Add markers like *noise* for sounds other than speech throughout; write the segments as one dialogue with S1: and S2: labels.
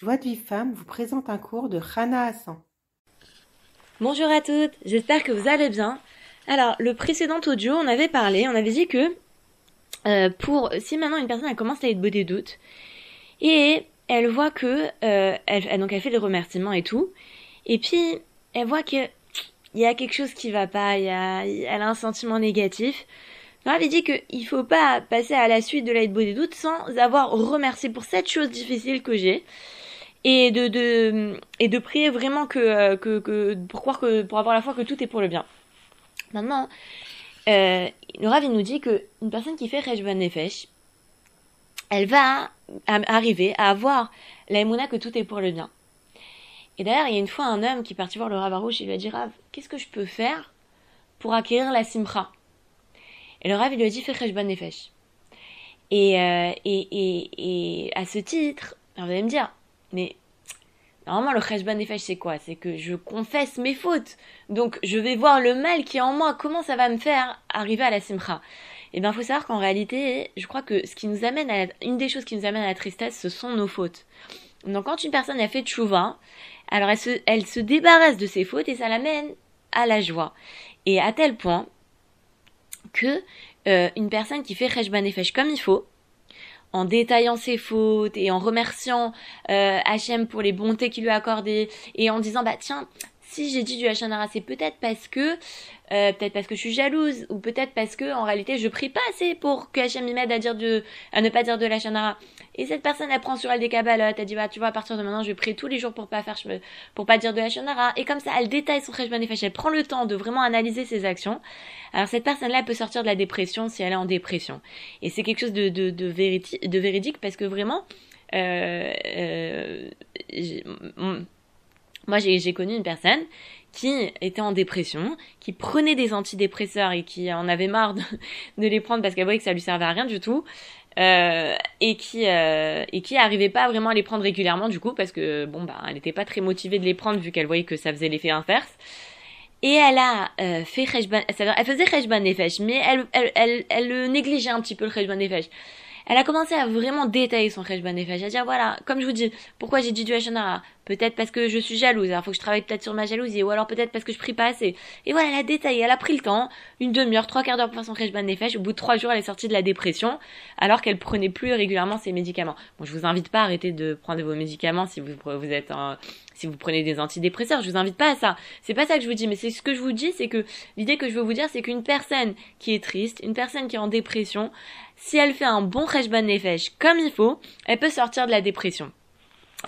S1: Joie de vie femme vous présente un cours de Rana Hassan.
S2: Bonjour à toutes, j'espère que vous allez bien. Alors, le précédent audio, on avait parlé, on avait dit que euh, pour si maintenant une personne elle commence à être des doutes et elle voit que euh, elle, donc elle fait des remerciements et tout, et puis elle voit que il y a quelque chose qui va pas, y a, elle a un sentiment négatif. On avait dit qu'il faut pas passer à la suite de l'aide des doutes sans avoir remercié pour cette chose difficile que j'ai et de, de et de prier vraiment que, euh, que, que pour croire que pour avoir la foi que tout est pour le bien. Maintenant, euh, le Rav il nous dit que une personne qui fait Rejban Nefesh, elle va arriver à avoir la que tout est pour le bien. Et d'ailleurs, il y a une fois un homme qui est parti voir le Rav Arouche et lui a dit Rav, qu'est-ce que je peux faire pour acquérir la Simcha? Et le Rav il lui a dit fais Rejban Nefesh. Et, euh, et, et, et à ce titre, vous allez me dire, mais normalement, le cheshbon nefesh, c'est quoi? C'est que je confesse mes fautes. Donc, je vais voir le mal qui est en moi. Comment ça va me faire arriver à la simcha? Eh bien, il faut savoir qu'en réalité, je crois que ce qui nous amène à une des choses qui nous amène à la tristesse, ce sont nos fautes. Donc, quand une personne a fait tchouva, alors elle se, débarrasse de ses fautes et ça l'amène à la joie. Et à tel point que euh, une personne qui fait cheshbon nefesh comme il faut, en détaillant ses fautes et en remerciant euh, pour les bontés qu'il lui a accordées et en disant bah tiens si j'ai dit du Hachanara, c'est peut-être parce que euh, peut-être parce que je suis jalouse ou peut-être parce que en réalité je prie pas assez pour que Hachem m'aide à dire de à ne pas dire de la Et cette personne elle prend sur elle des kabbalotes, elle dit bah tu vois à partir de maintenant je vais prier tous les jours pour pas faire pour pas dire de la et comme ça elle détaille son Cheshbon Nefesh, elle prend le temps de vraiment analyser ses actions. Alors cette personne là peut sortir de la dépression si elle est en dépression. Et c'est quelque chose de de, de, de véridique parce que vraiment euh, euh, moi, j'ai connu une personne qui était en dépression, qui prenait des antidépresseurs et qui en avait marre de, les prendre parce qu'elle voyait que ça lui servait à rien du tout. Euh, et qui euh, et qui arrivait pas vraiment à les prendre régulièrement du coup parce que bon bah elle n'était pas très motivée de les prendre vu qu'elle voyait que ça faisait l'effet inverse et elle a euh, fait elle faisait Khejban Nefesh mais elle elle, elle négligeait un petit peu le Khejban Nefesh elle a commencé à vraiment détailler son Khejban Nefesh, à dire voilà, comme je vous dis, pourquoi j'ai dit du Hachanara Peut-être parce que je suis jalouse, alors faut que je travaille peut-être sur ma jalousie, ou alors peut-être parce que je prie pas assez. Et voilà, elle a détaillé, elle a pris le temps, une demi-heure, trois quarts d'heure pour faire son Khejban Nefesh, au bout de trois jours, elle est sortie de la dépression, alors qu'elle prenait plus régulièrement ses médicaments. Bon, je vous invite pas à arrêter de prendre vos médicaments si vous, vous êtes en, si vous prenez des antidépresseurs, je vous invite pas à ça. C'est pas ça que je vous dis, mais c'est ce que je vous dis, c'est que l'idée que je veux vous dire, c'est qu'une personne qui est triste, une personne qui est en dépression, si elle fait un bon Rejban Nefesh comme il faut, elle peut sortir de la dépression.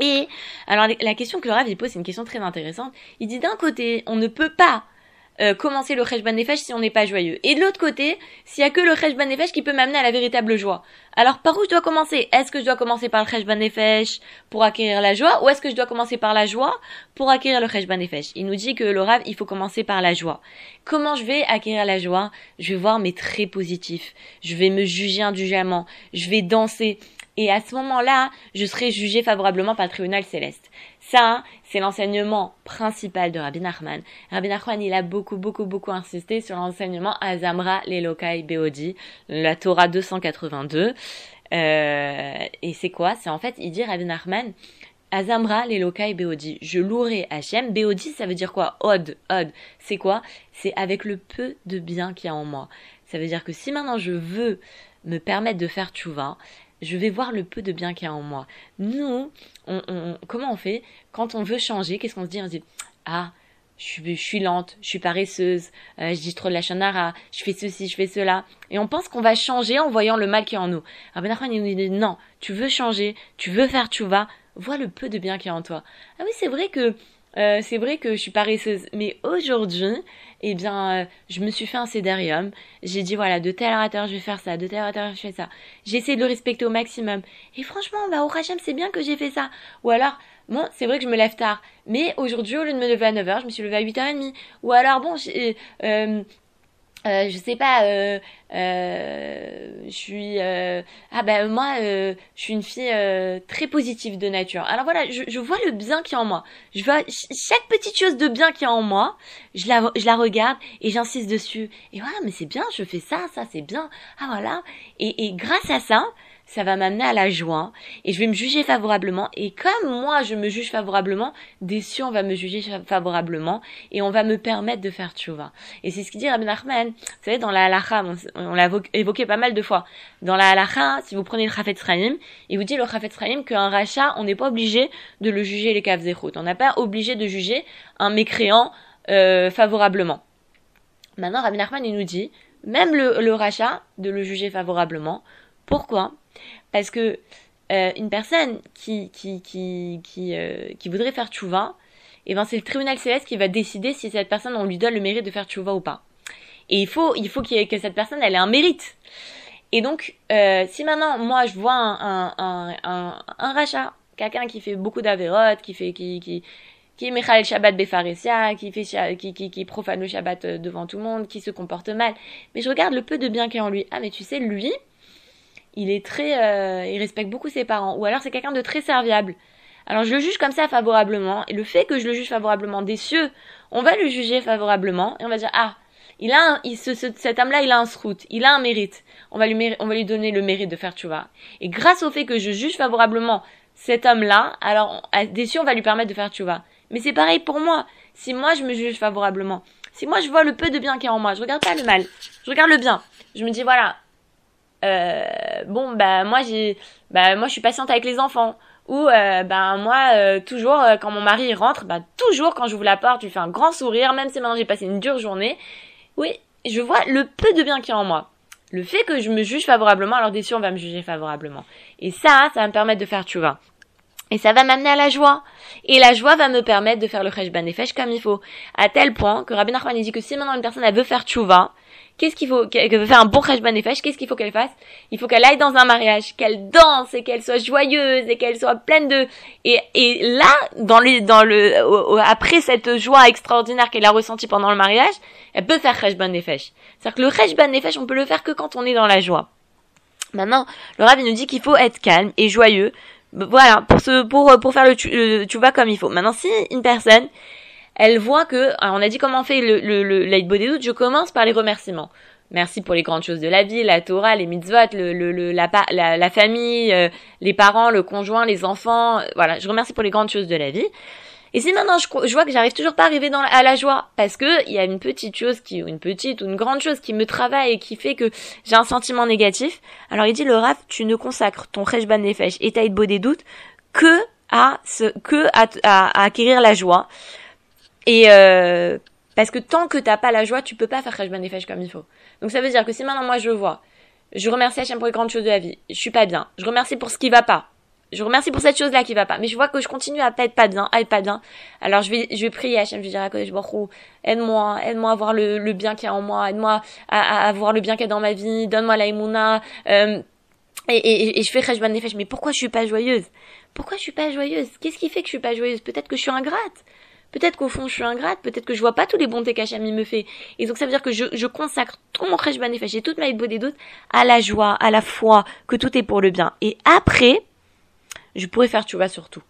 S2: Et alors la question que le pose, c'est une question très intéressante. Il dit d'un côté, on ne peut pas euh, commencer le Cheshban Nefesh si on n'est pas joyeux. Et de l'autre côté, s'il y a que le Cheshban Nefesh qui peut m'amener à la véritable joie. Alors par où je dois commencer? Est-ce que je dois commencer par le Cheshban Nefesh pour acquérir la joie ou est-ce que je dois commencer par la joie pour acquérir le Cheshban Nefesh Il nous dit que le Rav, il faut commencer par la joie. Comment je vais acquérir la joie? Je vais voir mes traits positifs. Je vais me juger indulgemment. Je vais danser. Et à ce moment-là, je serai jugé favorablement par le tribunal céleste. Ça, c'est l'enseignement principal de Rabbi Nachman. Rabbi Nachman, il a beaucoup, beaucoup, beaucoup insisté sur l'enseignement Azamra Lelokai Beodi, la Torah 282. Euh, et c'est quoi? C'est en fait, il dit Rabbi Nachman, Azamra Lelokai Beodi, je louerai Hachem. Beodi, ça veut dire quoi? Od, Od, c'est quoi? C'est avec le peu de bien qu'il y a en moi. Ça veut dire que si maintenant je veux me permettre de faire tchouva, je vais voir le peu de bien qu'il y a en moi. Nous, on, comment on fait quand on veut changer Qu'est-ce qu'on se dit? On se dit ah je suis, lente, je suis paresseuse, euh, je dis trop de la chanara, je fais ceci, je fais cela. Et on pense qu'on va changer en voyant le mal qui est en nous. Alors Ben il nous dit non, tu veux changer, tu veux faire vas, vois le peu de bien qu'il y a en toi. Ah oui, c'est vrai que euh, c'est vrai que je suis paresseuse, mais aujourd'hui, eh bien, euh, je me suis fait un cédarium. J'ai dit, voilà, de telle heure, je vais faire ça, de telle heure, je fais ça. J'ai essayé de le respecter au maximum. Et franchement, bah, au Hachem, c'est bien que j'ai fait ça. Ou alors, bon, c'est vrai que je me lève tard. Mais aujourd'hui, au lieu de me lever à 9h, je me suis levée à 8h30. Ou alors, bon, euh, euh, je sais pas, euh, euh, je suis, euh, ah ben moi, je suis une fille très positive de nature. Alors voilà, je, je vois le bien qui est en moi. Je vois chaque petite chose de bien qui est en moi, je la, je la regarde et j'insiste dessus. Et voilà, mais c'est bien, je fais ça, ça c'est bien. Ah voilà. Et, et grâce à ça, ça va m'amener à la joie et je vais me juger favorablement. Et comme moi, je me juge favorablement, on va me juger favorablement et on va me permettre de faire tchouva. Et c'est ce qu'il dit Rabbi Nachman. Vous savez, dans la halacha, on, l'a évoqué pas mal de fois. Dans la halacha, si vous prenez le Chafetz Chaim, il vous dit le Chafetz Chaim qu'un rachat, on n'est pas obligé de le juger les kavzechot. On n'a pas obligé de juger un mécréant euh, favorablement. Maintenant, Rabbi Nachman, il nous dit, même le rachat, de le juger favorablement. Pourquoi? Parce que euh, une personne qui qui qui qui, euh, voudrait faire tchouva, eh ben c'est le tribunal céleste qui va décider si cette personne on lui donne le mérite de faire tchouva ou pas. Et il faut il faut que cette personne elle ait un mérite. Et donc euh, si maintenant moi je vois un un un, rachat, quelqu'un qui fait beaucoup d'avérotes, qui fait qui qui qui est Michael Shabbat Befaresia, qui fait qui, qui profane le Shabbat devant tout le monde, qui se comporte mal. Mais je regarde le peu de bien qu'il y a en lui. Ah mais tu sais lui, il est très, euh, il respecte beaucoup ses parents, ou alors c'est quelqu'un de très serviable. Alors je le juge comme ça favorablement, et le fait que je le juge favorablement des cieux, on va le juger favorablement, et on va dire ah, il a, un, il, ce, cet âme-là, il a un srout, il a un mérite. On va lui, on va lui donner le mérite de faire tchouva. Et grâce au fait que je juge favorablement cet homme-là, alors des cieux, on va lui permettre de faire tchouva. Mais c'est pareil pour moi. Si moi je me juge favorablement, si moi je vois le peu de bien qu'il y a en moi, je regarde pas le mal, je regarde le bien. Je me dis voilà, bon bah moi j'ai bah moi je suis patiente avec les enfants. Ou euh, ben moi euh, toujours euh, quand mon mari rentre bah toujours quand j'ouvre la porte je lui fais un grand sourire même si maintenant j'ai passé une dure journée. Oui je vois le peu de bien qu'il y a en moi. Le fait que je me juge favorablement alors des sûr on va me juger favorablement. Et ça ça va me permettre de faire tu et ça va m'amener à la joie. Et la joie va me permettre de faire le Cheshban Nefesh comme il faut. À tel point que Rabbi Nachman dit que si maintenant une personne elle veut faire tchouva, Qu'est-ce qu'il faut qu'elle veut faire un bon Cheshbon Nefesh Qu'est-ce qu'il faut qu'elle fasse? Il faut qu'elle aille dans un mariage, qu'elle danse et qu'elle soit joyeuse et qu'elle soit pleine de et, et là dans le dans le après cette joie extraordinaire qu'elle a ressentie pendant le mariage, elle peut faire Cheshbon Nefesh. C'est-à-dire que le Cheshbon Nefesh, on peut le faire que quand on est dans la joie. Maintenant, le Rabbi nous dit qu'il faut être calme et joyeux. Voilà, pour ce pour pour faire le tu, vas comme il faut. Maintenant, si une personne elle voit que, on a dit comment on fait le, le, le doutes, je commence par les remerciements. Merci pour les grandes choses de la vie, la Torah, les mitzvot, le, le, la, la, la, famille, euh, les parents, le conjoint, les enfants. Euh, voilà, je remercie pour les grandes choses de la vie. Et si maintenant je, je vois que j'arrive toujours pas à arriver dans, à la joie, parce que il y a une petite chose qui, une petite ou une grande chose qui me travaille et qui fait que j'ai un sentiment négatif, alors il dit le Raf, tu ne consacres ton Rejban Nefesh et ta des doutes que à ce, que à, à acquérir la joie. Et euh, parce que tant que t'as pas la joie, tu peux pas faire Khashban Nefesh comme il faut. Donc ça veut dire que si maintenant moi je vois, je remercie Hachem pour les grandes choses de la vie, je suis pas bien, je remercie pour ce qui va pas, je remercie pour cette chose-là qui va pas, mais je vois que je continue à pas être pas bien, à être pas bien, alors je vais, je vais prier Hachem, je vais dire à Kodesh Baruch aide-moi, aide-moi à voir le, le bien qu'il y a en moi, aide-moi à, à, voir le bien qu'il y a dans ma vie, donne-moi la euh, et, et, et, je fais Khashban Nefesh, mais pourquoi je suis pas joyeuse? Pourquoi je suis pas joyeuse? Qu'est-ce qui fait que je suis pas joyeuse? Peut-être que je suis ingrate Peut-être qu'au fond je suis ingrate, peut-être que je vois pas tous les bontés qu'Hacham me fait. Et donc ça veut dire que je, consacre tout mon crèche et toute ma des doutes à la joie, à la foi, que tout est pour le bien. Et après, je pourrais faire tu vois surtout.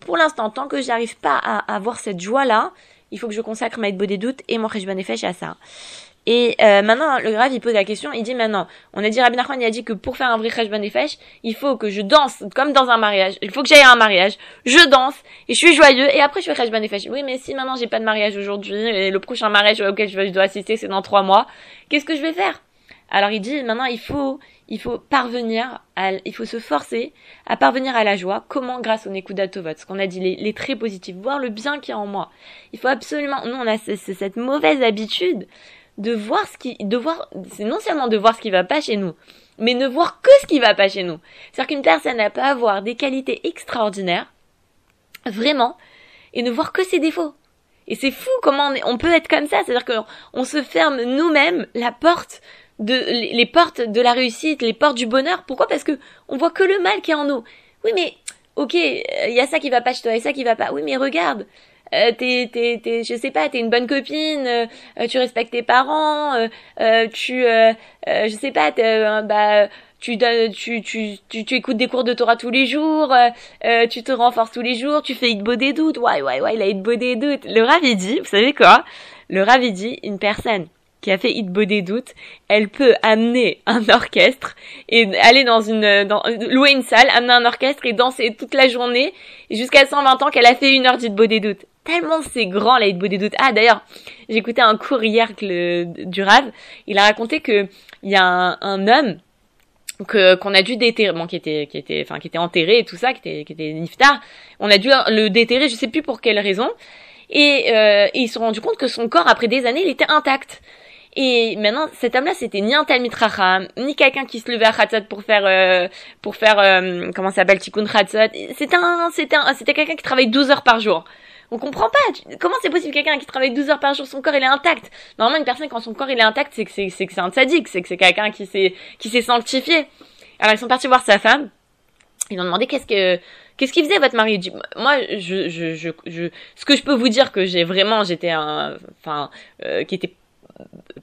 S2: Pour l'instant, tant que j'arrive pas à, avoir cette joie-là, il faut que je consacre ma des doutes et mon crèche à ça. Et euh, maintenant, le grave, il pose la question, il dit maintenant, on a dit, Rabbi Nachman, il a dit que pour faire un vrai Cheshbon Nefesh, il faut que je danse comme dans un mariage, il faut que j'aille à un mariage, je danse, et je suis joyeux, et après je fais Cheshbon Nefesh. Oui, mais si maintenant j'ai pas de mariage aujourd'hui, et le prochain mariage auquel je dois assister, c'est dans trois mois, qu'est-ce que je vais faire? Alors il dit, maintenant, il faut, il faut parvenir, à, il faut se forcer à parvenir à la joie. Comment? Grâce au Nekuda Tovot, ce qu'on a dit, les, les traits positifs, voir le bien qu'il y a en moi. Il faut absolument, nous on a cette mauvaise habitude de voir ce qui, de voir, c'est non seulement de voir ce qui va pas chez nous, mais ne voir que ce qui va pas chez nous. C'est-à-dire qu'une personne n'a pas avoir des qualités extraordinaires, vraiment, et ne voir que ses défauts. Et c'est fou comment on, peut être comme ça, c'est-à-dire qu'on se ferme nous-mêmes la porte de les portes de la réussite, les portes du bonheur. Pourquoi? Parce que on voit que le mal qui est en nous. Oui, mais ok, il y a ça qui va pas chez toi et ça qui va pas. Oui, mais regarde, euh, t'es, t'es, t'es, je sais pas, t'es une bonne copine, euh, tu respectes tes parents, euh, euh tu, euh, je sais pas, bah, tu, tu, tu, tu, tu, écoutes des cours de Torah tous les jours, tu te renforces tous les jours, tu fais Itbo des doutes, ouais, ouais, ouais, il a Itbo des doutes. Le Rav, dit, vous savez quoi? Le Rav, dit, une personne qui a fait Hit des doutes, elle peut amener un orchestre et aller dans une, dans, louer une salle, amener un orchestre et danser toute la journée jusqu'à 120 ans qu'elle a fait une heure d'Hit des doutes. Tellement c'est grand la Hit des doutes. Ah d'ailleurs, écouté un cours hier du Rav. Il a raconté que il y a un, un homme que qu'on a dû déterrer bon qui était qui était enfin qui était enterré et tout ça qui était qui était niftar on a dû le déterrer je sais plus pour quelle raison et, euh, et ils se sont rendus compte que son corps après des années il était intact et maintenant cet homme là c'était ni un Talmid ni quelqu'un qui se levait à Khatzot pour faire euh, pour faire euh, comment ça s'appelle Tikkun Khatzot c'était un c'était un c'était quelqu'un qui travaille 12 heures par jour on comprend pas. Comment c'est possible quelqu'un qui travaille 12 heures par jour, son corps il est intact? Normalement une personne quand son corps il est intact, c'est que c'est c'est que c'est un sadique, c'est que c'est quelqu'un qui s'est qui s'est sanctifié. Alors ils sont partis voir sa femme. Ils ont demandé qu'est-ce que qu'est-ce qu'il faisait votre mari? Dit, Moi je, je je je ce que je peux vous dire que j'ai vraiment j'étais un enfin euh, qui était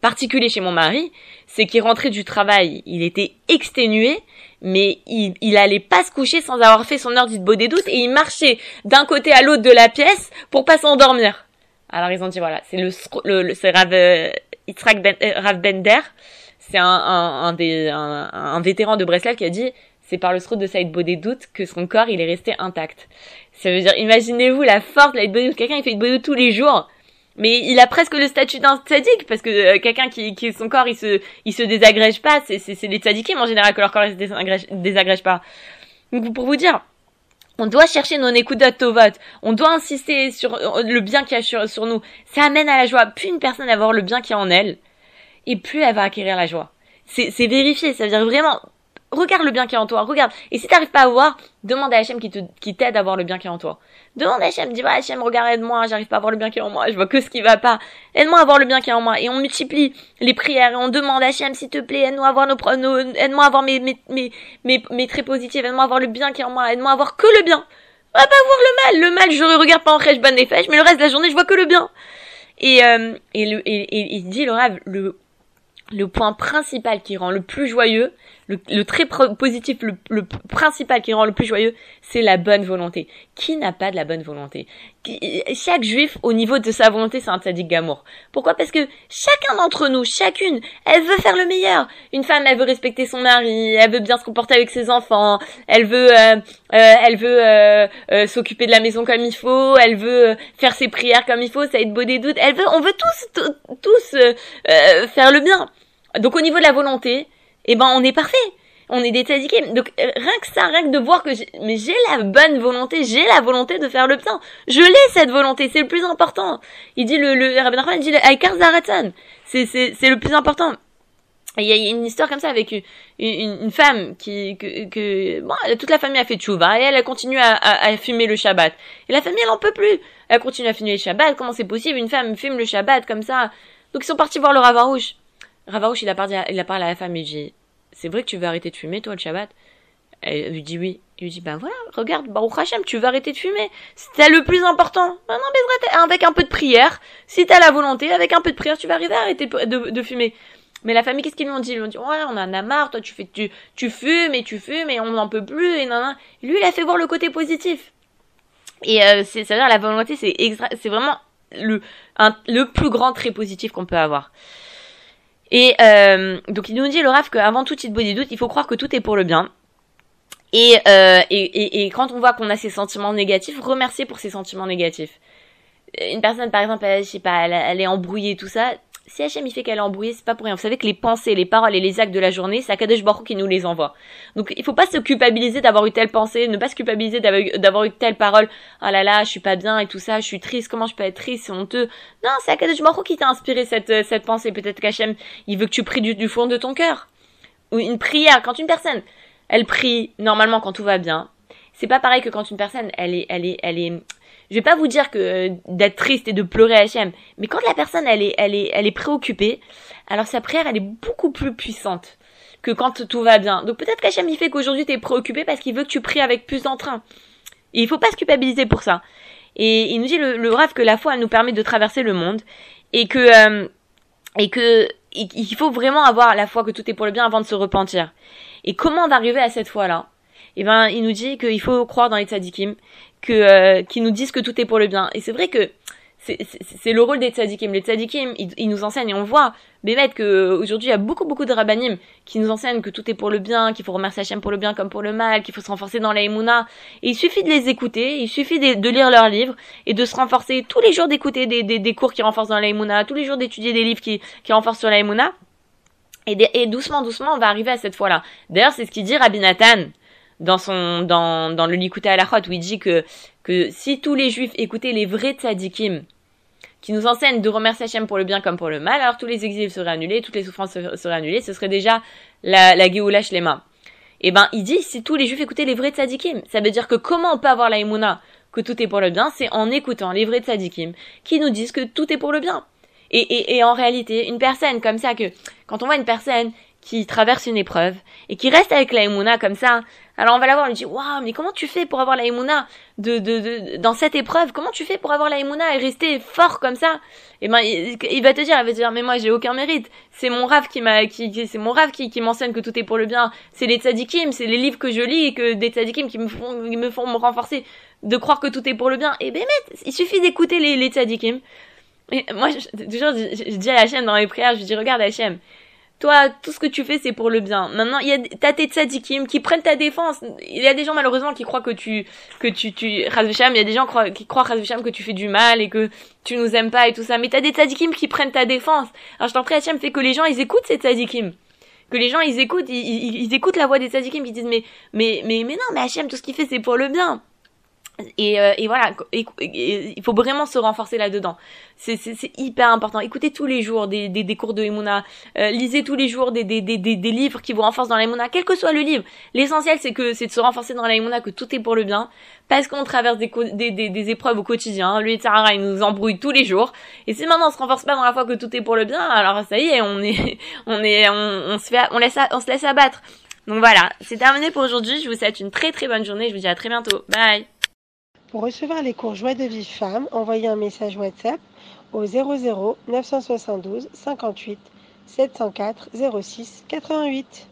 S2: particulier chez mon mari, c'est qu'il rentrait du travail, il était exténué, mais il, il allait pas se coucher sans avoir fait son heure de beau des et il marchait d'un côté à l'autre de la pièce pour pas s'endormir. Alors ils ont dit voilà, c'est le, le, c'est Rav euh, ben, euh, Rav Bender, c'est un, un, un, des un, un, vétéran de Breslau qui a dit c'est par le srout de Saïd doutes que son corps il est resté intact. Ça veut dire imaginez-vous la force de la doutes, quelqu'un il fait une tous les jours mais il a presque le statut d'un tzaddik parce que euh, quelqu'un qui, qui son corps il se il se désagrège pas c'est c'est c'est les tzaddikim en général que leur corps il se désagrège, pas donc pour vous dire on doit chercher non to vote. On doit insister sur euh, le bien qu'il y a sur, sur nous. Ça amène à la joie. Plus une personne va avoir le bien qui est en elle, et plus elle va acquérir la joie. C'est, c'est vérifié. Ça veut dire vraiment, regarde le bien qui est en toi, regarde. Et si t'arrives pas à voir, demande à Hachem qui te, qui t'aide à voir le bien qui est en toi. Demande à Hachem, dis, bah, Hachem, regarde, aide-moi, j'arrive pas à voir le bien qui est en moi, je vois que ce qui va pas. Aide-moi à voir le bien qui est en moi. Et on multiplie les prières et on demande à Hachem, s'il te plaît, aide-moi à voir nos, nos aide-moi à voir mes, mes, mes, mes, mes traits positifs, aide-moi à voir le bien qui est en moi, aide-moi à voir que le bien. On va pas voir le mal. Le mal, je regarde pas en crèche bonne fèches, mais le reste de la journée, je vois que le bien. Et, euh, et, le, et, et, il dit, le rêve, le, le point principal qui rend le plus joyeux, le, le très positif, le, le, principal qui rend le plus joyeux, c'est la bonne volonté. Qui n'a pas de la bonne volonté? Chaque juif, au niveau de sa volonté, c'est un tzaddik gamour. Pourquoi? Parce que chacun d'entre nous, chacune, elle veut faire le meilleur. Une femme, elle veut respecter son mari, elle veut bien se comporter avec ses enfants, elle veut, euh, euh, elle veut euh, s'occuper de la maison comme il faut, elle veut faire ses prières comme il faut, ça être beau des doutes. Elle veut, on veut tous, tous faire le bien. Donc au niveau de la volonté, eh ben on est parfait. On est des. Donc euh, rien que ça, rien que de voir que j'ai, mais j'ai la bonne volonté, j'ai la volonté de faire le bien. Je l'ai cette volonté, c'est le plus important. Il dit le le Rabbi il dit le C'est c'est c'est le plus important. Il y a une histoire comme ça avec une, une, femme qui que, que bon, toute la famille a fait tchouva et elle, a continué à, à, fumer le Shabbat. Et la famille elle en peut plus. Elle continue à fumer le Shabbat. Comment c'est possible? Une femme fume le Shabbat comme ça Donc ils sont partis voir le Ravarouche. Ravarouche, il a parlé, il a parlé à la femme, il dit, c'est vrai que tu veux arrêter de fumer, toi, le Shabbat? Elle lui dit oui. Il lui dit, ben voilà, regarde, Baruch Hashem, tu veux arrêter de fumer. C'est le plus important. Ben non, avec un peu de prière, si t'as la volonté, avec un peu de prière, tu vas arriver à arrêter de, de, fumer. Mais la famille, qu'est-ce qu'ils lui ont dit? Ils lui ont dit, ouais, on en a marre, toi, tu fais, tu, tu fumes et tu fumes et on n'en peut plus et nan, Lui, il a fait voir le côté positif. Et euh, c'est, à dire la volonté, c'est vraiment le, le plus grand trait positif qu'on peut avoir. Et euh, donc il nous dit le Rav qu'avant tout il body doute, il faut croire que tout est pour le bien. Et, euh, et, et, et, quand on voit qu'on a ces sentiments négatifs, remercier pour ces sentiments négatifs. Une personne par exemple, elle, je sais pas, elle, elle est embrouillée tout ça, si Hachem il fait qu'elle est embrouillée, c'est pas pour rien. Vous savez que les pensées, les paroles et les actes de la journée, c'est Akadosh Baruch qui nous les envoie. Donc il faut pas se culpabiliser d'avoir eu telle pensée, ne pas se culpabiliser d'avoir eu telle parole. Oh là là, je suis pas bien et tout ça, je suis triste, comment je peux être triste, c'est honteux. Non, c'est Akadosh Baruch qui t'a inspiré cette, euh, cette pensée. Peut-être qu'Hachem, il veut que tu pries du, du fond de ton cœur. Ou une prière, quand une personne, elle prie normalement quand tout va bien, c'est pas pareil que quand une personne, elle est, elle est, elle est, je vais pas vous dire que euh, d'être triste et de pleurer Hachem, mais quand la personne elle est, elle est, elle est préoccupée, alors sa prière elle est beaucoup plus puissante que quand tout va bien. Donc peut-être qu'Hachem il fait qu'aujourd'hui tu es préoccupé parce qu'il veut que tu pries avec plus d'entrain. Et il faut pas se culpabiliser pour ça. Et il nous dit le, le rêve que la foi elle nous permet de traverser le monde et que euh, et que il faut vraiment avoir la foi que tout est pour le bien avant de se repentir. Et comment on va arriver à cette foi là Eh ben, il nous dit qu'il faut croire dans les tzadikim, que euh, qui nous disent que tout est pour le bien. Et c'est vrai que c'est le rôle des tzadikim. Les tzadikim, ils, nous enseignent et on voit, Bémet, que aujourd'hui il y a beaucoup beaucoup de rabbanim qui nous enseignent que tout est pour le bien, qu'il faut remercier Hachem pour le bien comme pour le mal, qu'il faut se renforcer dans la Et il suffit de les écouter, il suffit de, lire leurs livres et de se renforcer tous les jours d'écouter des, des, des, cours qui renforcent dans la tous les jours d'étudier des livres qui, qui renforcent sur la Et, et doucement, doucement, on va arriver à cette fois-là. D'ailleurs, c'est ce qu'il dit Rabbi Nathan dans son dans, dans le Likuta Alachot où il dit que que si tous les juifs écoutaient les vrais tzadikim qui nous enseignent de remercier Hachem pour le bien comme pour le mal, alors tous les exils seraient annulés, toutes les souffrances seraient annulées, ce serait déjà la, la Géoula Shlema. Et eh ben, il dit, si tous les juifs écoutaient les vrais tzadikim, ça veut dire que comment on peut avoir la Emouna que tout est pour le bien, c'est en écoutant les vrais tzadikim qui nous disent que tout est pour le bien. Et, et, et en réalité, une personne comme ça que, quand on voit une personne qui traverse une épreuve et qui reste avec la Emouna comme ça, alors on va la voir, on lui dit waouh, mais comment tu fais pour avoir la Emouna de, de, de, dans cette épreuve? Comment tu fais pour avoir la Emouna et rester fort comme ça? Et eh ben il, va te dire, il va te dire mais moi j'ai aucun mérite. C'est mon rave qui m'a, qui, c'est mon rave qui, m'enseigne que tout est pour le bien. C'est les tzadikim, c'est les livres que je lis et que des tzadikim qui me font, qui me font me renforcer de croire que tout est pour le bien. Et ben il suffit d'écouter les, les moi, toujours, je, dis à Hachem dans mes prières, je dis regarde Hachem, toi, tout ce que tu fais, c'est pour le bien. Maintenant, il y a, t'as tes tzadikim qui prennent ta défense. Il y a des gens, malheureusement, qui croient que tu, que tu, tu, il y a des gens qui croient, que tu fais du mal et que tu nous aimes pas et tout ça. Mais t'as des tzadikim qui prennent ta défense. Alors, je t'en prie, Hachem, fait que les gens, ils écoutent ces tzadikim. Que les gens, ils écoutent, ils, ils, écoutent la voix des tzadikim qui disent, mais, mais, mais, mais non, mais Hachem, tout ce qu'il fait, c'est pour le bien. Et, euh, et, voilà, il faut vraiment se renforcer là-dedans. C'est hyper important. Écoutez tous les jours des, des, des cours de Emouna. Euh, lisez tous les jours des, des, des, des, livres qui vous renforcent dans l'Emouna, quel que soit le livre. L'essentiel, c'est que c'est de se renforcer dans l'Emouna, que tout est pour le bien. Parce qu'on traverse des, des, des, épreuves au quotidien. Lui et Sarah, il nous embrouille tous les jours. Et si maintenant on se renforce pas dans la foi que tout est pour le bien, alors ça y est, on est, *laughs* on est, on se fait, on laisse, on se laisse abattre. Donc voilà, c'est terminé pour aujourd'hui. Je vous souhaite une très très bonne journée. Je vous dis à très bientôt. Bye.
S1: Pour recevoir les cours Joie de vie femme, envoyez un message WhatsApp au 00 972 58 704 06 88.